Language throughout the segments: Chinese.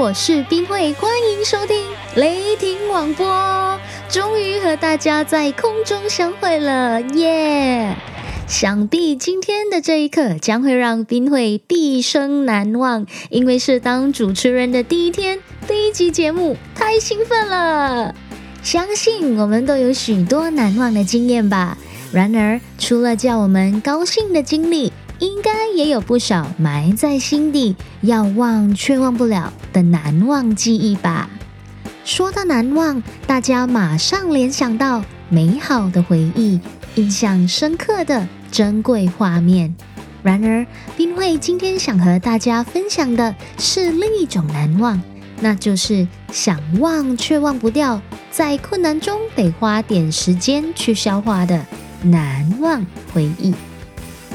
我是冰慧，欢迎收听雷霆广播。终于和大家在空中相会了，耶！想必今天的这一刻将会让冰慧毕生难忘，因为是当主持人的第一天，第一集节目，太兴奋了。相信我们都有许多难忘的经验吧。然而，除了叫我们高兴的经历，应该也有不少埋在心底、要忘却忘不了的难忘记忆吧。说到难忘，大家马上联想到美好的回忆、印象深刻的珍贵画面。然而，冰慧今天想和大家分享的是另一种难忘，那就是想忘却忘不掉，在困难中得花点时间去消化的难忘回忆。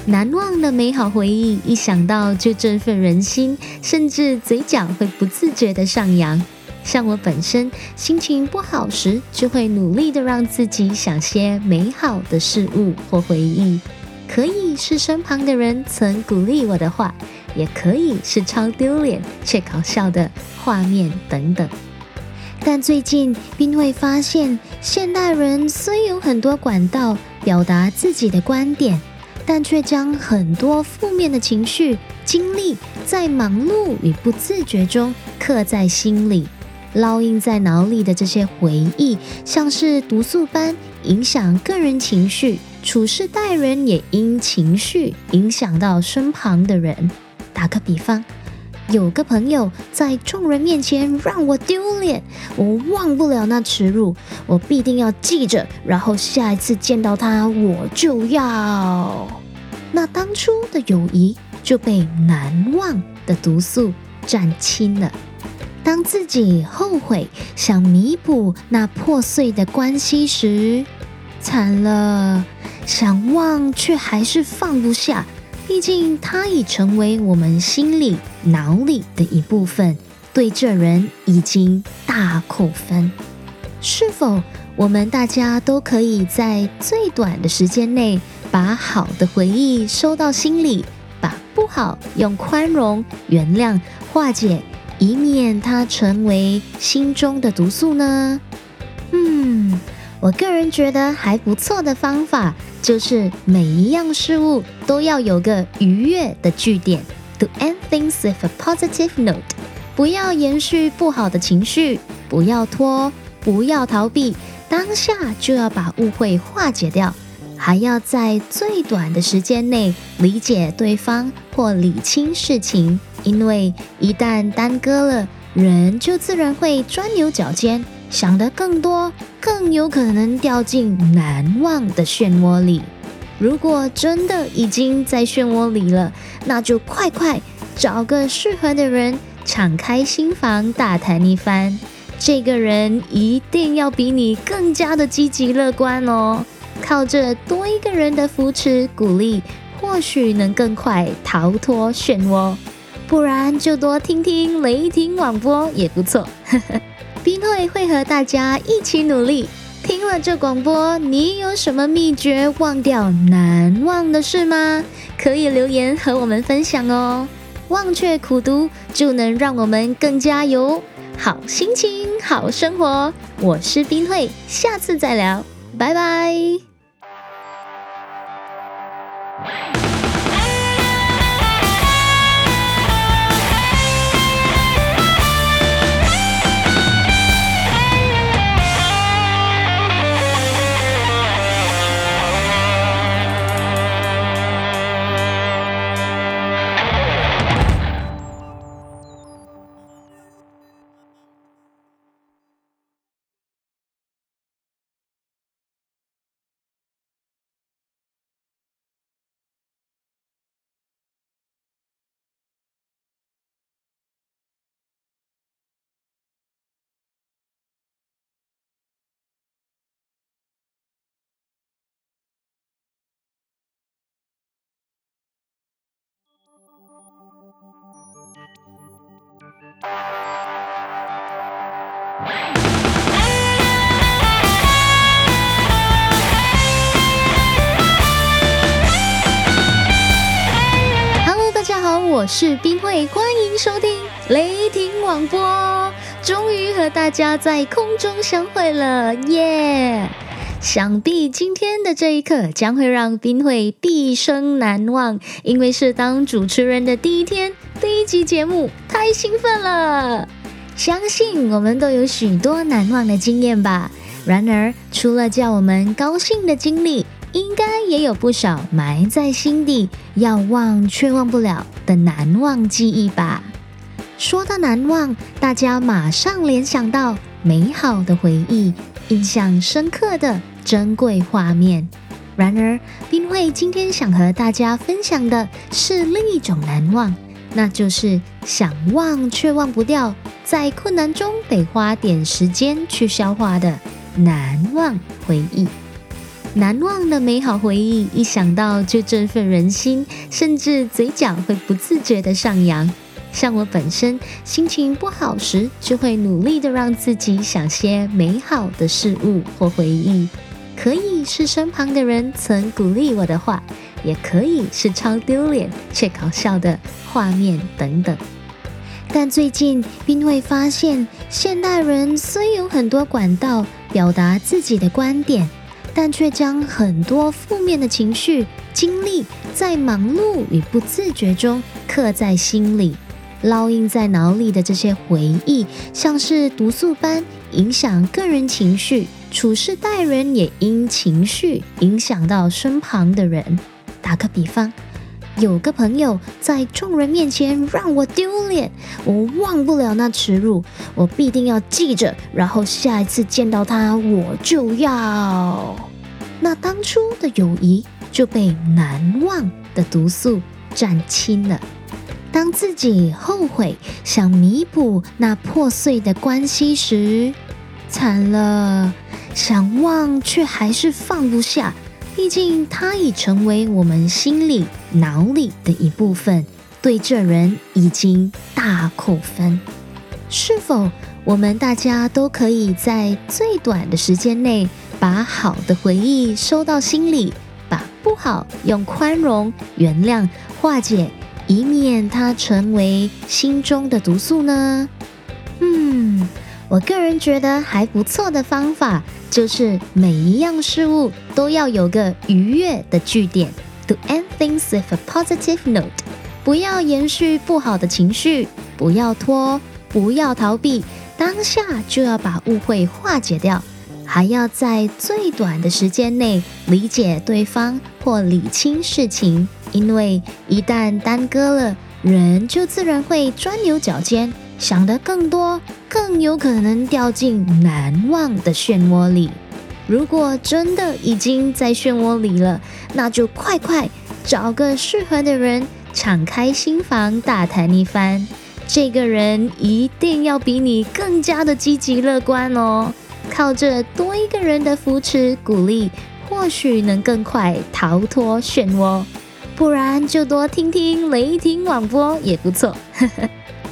难忘的美好回忆，一想到就振奋人心，甚至嘴角会不自觉的上扬。像我本身心情不好时，就会努力的让自己想些美好的事物或回忆，可以是身旁的人曾鼓励我的话，也可以是超丢脸却搞笑的画面等等。但最近，并会发现，现代人虽有很多管道表达自己的观点。但却将很多负面的情绪、经历在忙碌与不自觉中刻在心里，烙印在脑里的这些回忆，像是毒素般影响个人情绪，处事待人也因情绪影响到身旁的人。打个比方，有个朋友在众人面前让我丢脸，我忘不了那耻辱，我必定要记着，然后下一次见到他，我就要。那当初的友谊就被难忘的毒素占清了。当自己后悔想弥补那破碎的关系时，惨了，想忘却还是放不下。毕竟他已成为我们心里、脑里的一部分，对这人已经大扣分。是否我们大家都可以在最短的时间内，把好的回忆收到心里，把不好用宽容、原谅化解，以免它成为心中的毒素呢？我个人觉得还不错的方法。就是每一样事物都要有个愉悦的句点，to end things with a positive note。不要延续不好的情绪，不要拖，不要逃避，当下就要把误会化解掉，还要在最短的时间内理解对方或理清事情。因为一旦耽搁了，人就自然会钻牛角尖。想得更多，更有可能掉进难忘的漩涡里。如果真的已经在漩涡里了，那就快快找个适合的人，敞开心房，大谈一番。这个人一定要比你更加的积极乐观哦。靠着多一个人的扶持鼓励，或许能更快逃脱漩涡。不然就多听听雷霆广播也不错。冰会会和大家一起努力。听了这广播，你有什么秘诀忘掉难忘的事吗？可以留言和我们分享哦。忘却苦读，就能让我们更加有好心情、好生活。我是冰会，下次再聊，拜拜。hello 大家好我是冰慧欢迎收听雷霆网播终于和大家在空中相会了耶！想必今天的这一刻将会让冰慧毕生难忘，因为是当主持人的第一天，第一集节目，太兴奋了。相信我们都有许多难忘的经验吧。然而，除了叫我们高兴的经历，应该也有不少埋在心底、要忘却忘不了的难忘记忆吧。说到难忘，大家马上联想到美好的回忆、印象深刻的珍贵画面。然而，冰慧今天想和大家分享的是另一种难忘，那就是想忘却忘不掉，在困难中得花点时间去消化的。难忘回忆，难忘的美好回忆，一想到就振奋人心，甚至嘴角会不自觉的上扬。像我本身心情不好时，就会努力的让自己想些美好的事物或回忆，可以是身旁的人曾鼓励我的话，也可以是超丢脸却搞笑的画面等等。但最近，并会发现，现代人虽有很多管道表达自己的观点，但却将很多负面的情绪、经历在忙碌与不自觉中刻在心里，烙印在脑里的这些回忆，像是毒素般影响个人情绪，处事待人也因情绪影响到身旁的人。打个比方。有个朋友在众人面前让我丢脸，我忘不了那耻辱，我必定要记着，然后下一次见到他，我就要……那当初的友谊就被难忘的毒素占清了。当自己后悔想弥补那破碎的关系时，惨了，想忘却还是放不下。毕竟他已成为我们心里、脑里的一部分，对这人已经大扣分。是否我们大家都可以在最短的时间内，把好的回忆收到心里，把不好用宽容、原谅化解，以免它成为心中的毒素呢？我个人觉得还不错的方法。就是每一样事物都要有个愉悦的句点，to end things with a positive note。不要延续不好的情绪，不要拖，不要逃避，当下就要把误会化解掉，还要在最短的时间内理解对方或理清事情。因为一旦耽搁了，人就自然会钻牛角尖。想得更多，更有可能掉进难忘的漩涡里。如果真的已经在漩涡里了，那就快快找个适合的人，敞开心房大谈一番。这个人一定要比你更加的积极乐观哦。靠着多一个人的扶持鼓励，或许能更快逃脱漩涡。不然就多听听雷霆广播也不错。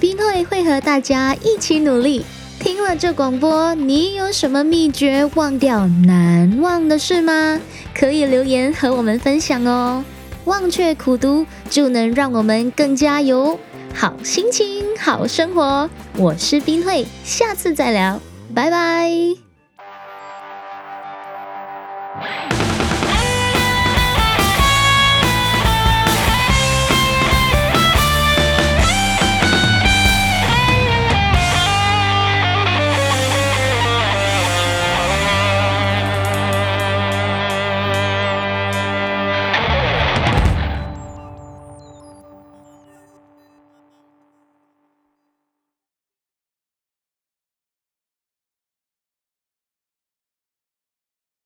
冰会会和大家一起努力。听了这广播，你有什么秘诀忘掉难忘的事吗？可以留言和我们分享哦。忘却苦读，就能让我们更加有好心情、好生活。我是冰会，下次再聊，拜拜。